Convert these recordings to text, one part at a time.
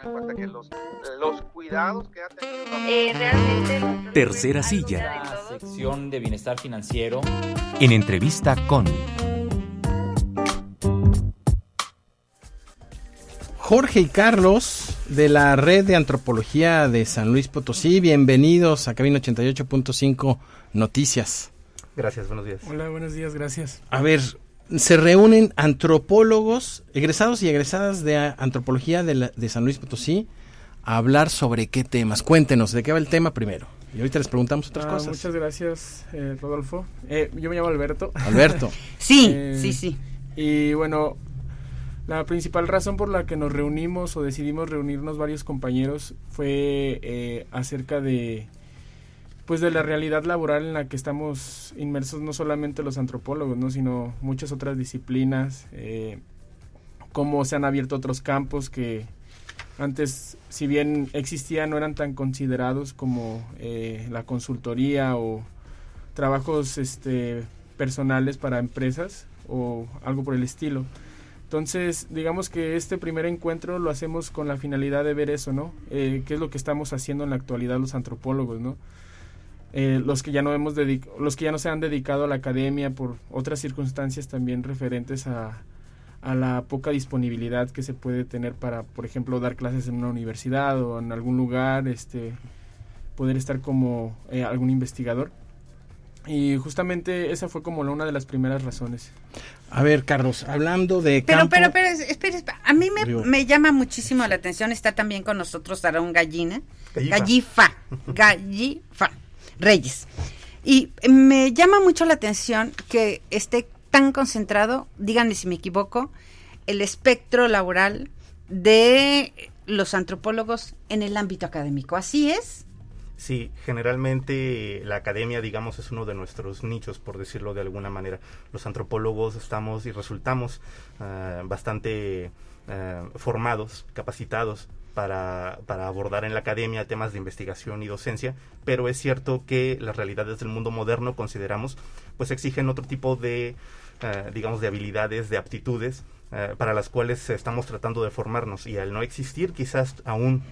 tomar en cuenta que los, los cuidados que ha tenido... Eh, realmente... Tercera silla. La sección de bienestar financiero. En entrevista con... Jorge y Carlos de la Red de Antropología de San Luis Potosí. Bienvenidos a Cabina 88.5 Noticias. Gracias, buenos días. Hola, buenos días, gracias. A ver, se reúnen antropólogos, egresados y egresadas de Antropología de, la- de San Luis Potosí a hablar sobre qué temas. Cuéntenos, ¿de qué va el tema primero? Y ahorita les preguntamos otras Ah, cosas. Muchas gracias, eh, Rodolfo. Eh, yo me llamo Alberto. Alberto. Sí, Eh, sí, sí. Y bueno, la principal razón por la que nos reunimos o decidimos reunirnos varios compañeros fue eh, acerca de pues de la realidad laboral en la que estamos inmersos no solamente los antropólogos, ¿no? sino muchas otras disciplinas, eh, cómo se han abierto otros campos que antes, si bien existían, no eran tan considerados como eh, la consultoría o trabajos este, personales para empresas o algo por el estilo. Entonces, digamos que este primer encuentro lo hacemos con la finalidad de ver eso, ¿no? Eh, ¿Qué es lo que estamos haciendo en la actualidad los antropólogos, ¿no? Eh, los que ya no hemos los que ya no se han dedicado a la academia por otras circunstancias también referentes a, a la poca disponibilidad que se puede tener para, por ejemplo, dar clases en una universidad o en algún lugar, este, poder estar como eh, algún investigador. Y justamente esa fue como la- una de las primeras razones. A ver, Carlos, hablando de Pero, campo- pero, pero, es- espera, espera. a mí me, me llama muchísimo la atención, está también con nosotros Aarón Gallina, Gallifa. Gallifa, Gallifa, Reyes. Y me llama mucho la atención que esté tan concentrado, díganme si me equivoco, el espectro laboral de los antropólogos en el ámbito académico. ¿Así es? Sí, generalmente la academia, digamos, es uno de nuestros nichos, por decirlo de alguna manera. Los antropólogos estamos y resultamos ah, bastante ah, formados, capacitados para, abordar en la academia temas de investigación y docencia, pero es cierto que las realidades del mundo moderno, consideramos, pues exigen otro tipo de, ah, digamos, de habilidades, de aptitudes, ah, para las cuales estamos tratando de formarnos. Y al no existir quizás aún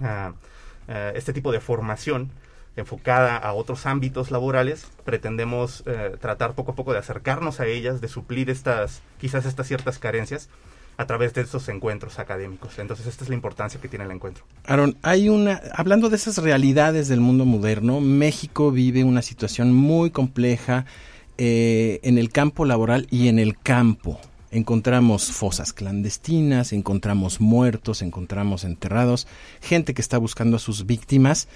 eh, este tipo de formación enfocada a otros ámbitos laborales, pretendemos eh, tratar poco a poco de acercarnos a ellas, de suplir estas, quizás estas ciertas carencias a través de estos encuentros académicos. Entonces, esta es la importancia que tiene el encuentro. Aaron, hay una, hablando de esas realidades del mundo moderno, México vive una situación muy compleja eh, en el campo laboral y en el campo. Encontramos fosas clandestinas, encontramos muertos, encontramos enterrados, gente que está buscando a sus víctimas,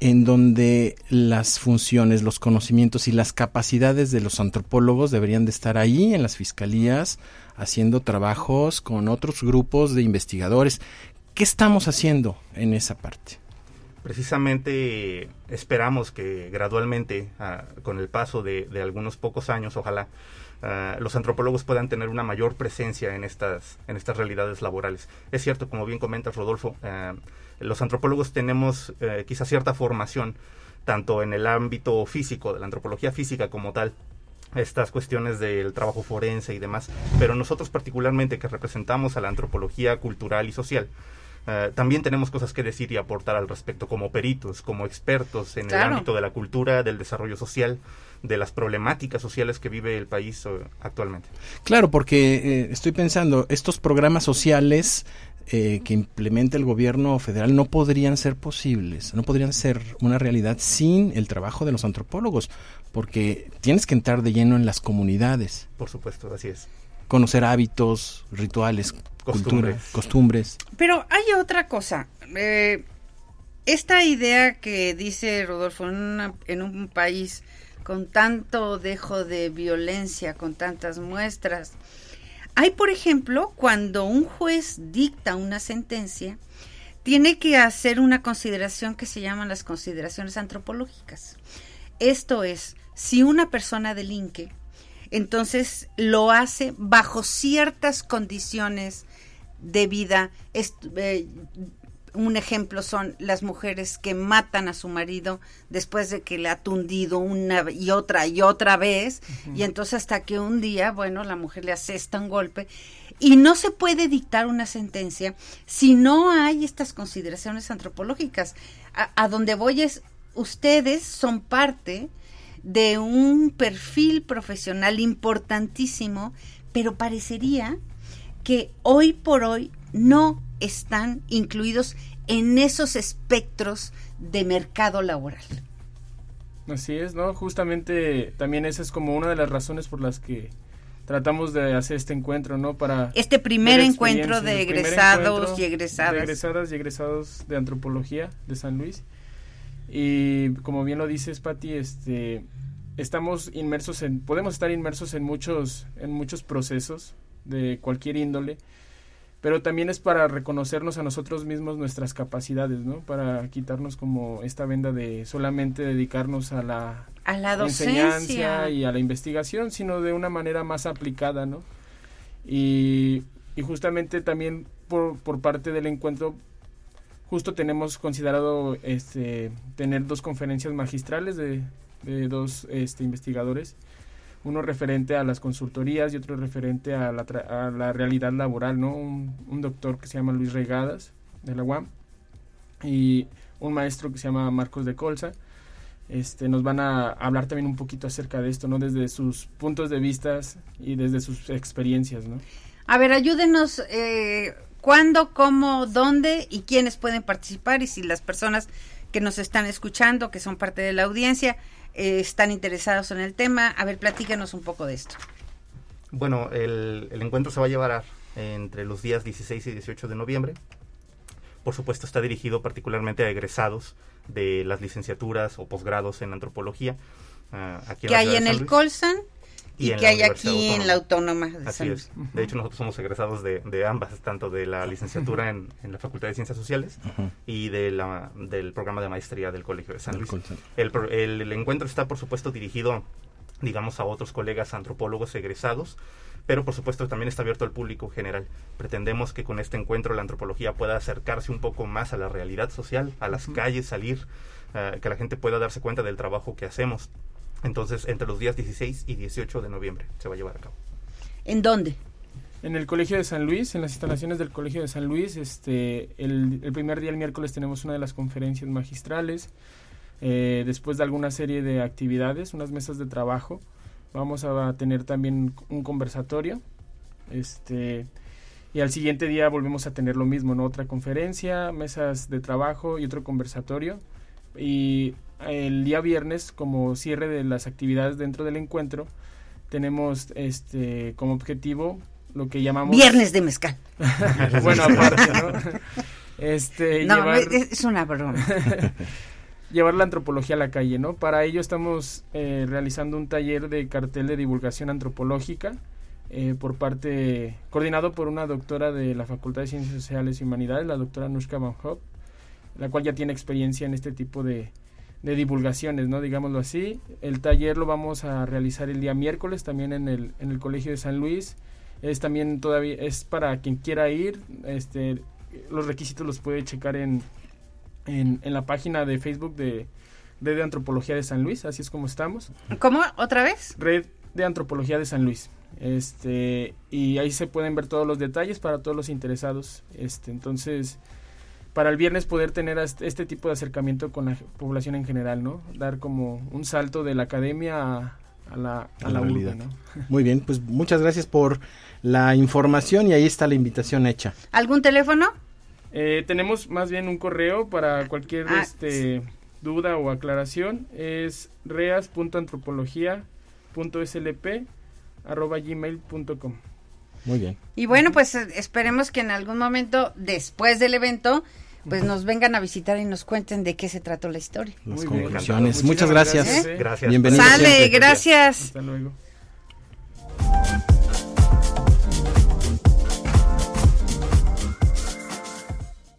en donde las funciones, los conocimientos y las capacidades de los antropólogos deberían de estar ahí en las fiscalías, haciendo trabajos con otros grupos de investigadores. ¿Qué estamos haciendo en esa parte? Precisamente esperamos que gradualmente, ah, con el paso de, algunos pocos años, ojalá, ah, los antropólogos puedan tener una mayor presencia en estas, en estas realidades laborales. Es cierto, como bien comentas, Rodolfo, ah, los antropólogos tenemos eh, quizá cierta formación, tanto en el ámbito físico, de la antropología física como tal, estas cuestiones del trabajo forense y demás, pero nosotros particularmente que representamos a la antropología cultural y social, eh, también tenemos cosas que decir y aportar al respecto como peritos, como expertos en el ámbito de la cultura, del desarrollo social, de las problemáticas sociales que vive el país eh, actualmente. Claro, porque eh, estoy pensando, estos programas sociales eh, que implementa el gobierno federal no podrían ser posibles, no podrían ser una realidad sin el trabajo de los antropólogos, porque tienes que entrar de lleno en las comunidades, Por supuesto, así es. conocer hábitos, rituales, Costumbres. cultura, costumbres. Pero hay otra cosa. eh, esta idea que dice Rodolfo, en, una- en un país con tanto dejo de violencia, con tantas muestras. Hay, por ejemplo, cuando un juez dicta una sentencia, tiene que hacer una consideración que se llaman las consideraciones antropológicas. Esto es, si una persona delinque, entonces lo hace bajo ciertas condiciones de vida eh, un ejemplo son las mujeres que matan a su marido después de que le ha tundido una y otra y otra vez. Y entonces hasta que un día, bueno, la mujer le asesta un golpe. Y no se puede dictar una sentencia si no hay estas consideraciones antropológicas. A, a donde voy es, ustedes son parte de un perfil profesional importantísimo, pero parecería que hoy por hoy no están incluidos en esos espectros de mercado laboral. Así es, ¿no? Justamente también esa es como una de las razones por las que tratamos de hacer este encuentro, ¿no? Para este primer ver encuentro de egresados encuentro y egresadas. De egresadas y egresados de antropología de San Luis. Y como bien lo dices, Patti, este estamos inmersos en podemos estar inmersos en muchos en muchos procesos de cualquier índole pero también es para reconocernos a nosotros mismos nuestras capacidades, ¿no? Para quitarnos como esta venda de solamente dedicarnos a la, a la docencia enseñanza y a la investigación, sino de una manera más aplicada, ¿no? Y, y justamente también por, por parte del encuentro, justo tenemos considerado este, tener dos conferencias magistrales de, de dos este, investigadores uno referente a las consultorías y otro referente a la, a la realidad laboral, ¿no? Un, doctor que se llama Luis Regadas, de la UAM, y un maestro que se llama Marcos de Colza. Este, nos van a hablar también un poquito acerca de esto, ¿no? Desde sus puntos de vista y desde sus experiencias, ¿no? A ver, ayúdenos, eh, ¿cuándo, cómo, dónde y quiénes pueden participar? Y si las personas que nos están escuchando, que son parte de la audiencia, eh, están interesados en el tema. A ver, platícanos un poco de esto. Bueno, el, el, encuentro se va a llevar entre los días 16 y 18 de noviembre. Por supuesto, está dirigido particularmente a egresados de las licenciaturas o posgrados en antropología. Uh, aquí en que hay en el Colsan y, y que hay aquí Autónoma. en la Autónoma de Así es. De hecho, nosotros somos egresados de, de ambas, tanto de la licenciatura en, en, la Facultad de Ciencias Sociales uh -huh. y de la, del programa de maestría del Colegio de San Luis. El, el, el, encuentro está, por supuesto, dirigido, digamos, a otros colegas antropólogos egresados, pero por supuesto también está abierto al público general. Pretendemos que con este encuentro la antropología pueda acercarse un poco más a la realidad social, a las uh -huh. calles, salir, uh, que la gente pueda darse cuenta del trabajo que hacemos. Entonces, entre los días 16 y 18 de noviembre se va a llevar a cabo. ¿En dónde? En el Colegio de San Luis, en las instalaciones del Colegio de San Luis, este, el, el primer día, el miércoles, tenemos una de las conferencias magistrales. Eh, después de alguna serie de actividades, unas mesas de trabajo, vamos a tener también un conversatorio. Este, y al siguiente día volvemos a tener lo mismo, ¿no? Otra conferencia, mesas de trabajo y otro conversatorio. Y el día viernes, como cierre de las actividades dentro del encuentro, tenemos este como objetivo lo que llamamos viernes de mezcal. bueno, aparte, ¿no? Este, no, llevar... es una broma. llevar la antropología a la calle, ¿no? Para ello estamos eh, realizando un taller de cartel de divulgación antropológica eh, por parte, coordinado por una doctora de la Facultad de Ciencias Sociales y Humanidades, la doctora Nushka Van Hopp, la cual ya tiene experiencia en este tipo de, de divulgaciones, ¿no? Digámoslo así. El taller lo vamos a realizar el día miércoles también en el, en el Colegio de San Luis. Es también todavía, es para quien quiera ir, este, los requisitos los puede checar en, en, en la página de Facebook de Red de Antropología de San Luis, así es como estamos. ¿Cómo? ¿Otra vez? Red de Antropología de San Luis. Este, y ahí se pueden ver todos los detalles para todos los interesados. Este, entonces, para el viernes poder tener este tipo de acercamiento con la población en general, ¿no? Dar como un salto de la academia a, a la, a, la, urbe, ¿no? Muy bien, pues muchas gracias por la información y ahí está la invitación hecha. ¿Algún teléfono? Eh, tenemos más bien un correo para cualquier ah, este, duda o aclaración. Es reas.antropología.slp.gmail.com Muy bien. Y bueno, pues esperemos que en algún momento, después del evento, pues nos vengan a visitar y nos cuenten de qué se trató la historia. Las conclusiones. Muchas gracias. gracias. ¿eh? Gracias. Bienvenidos. Sale, gracias. Hasta luego.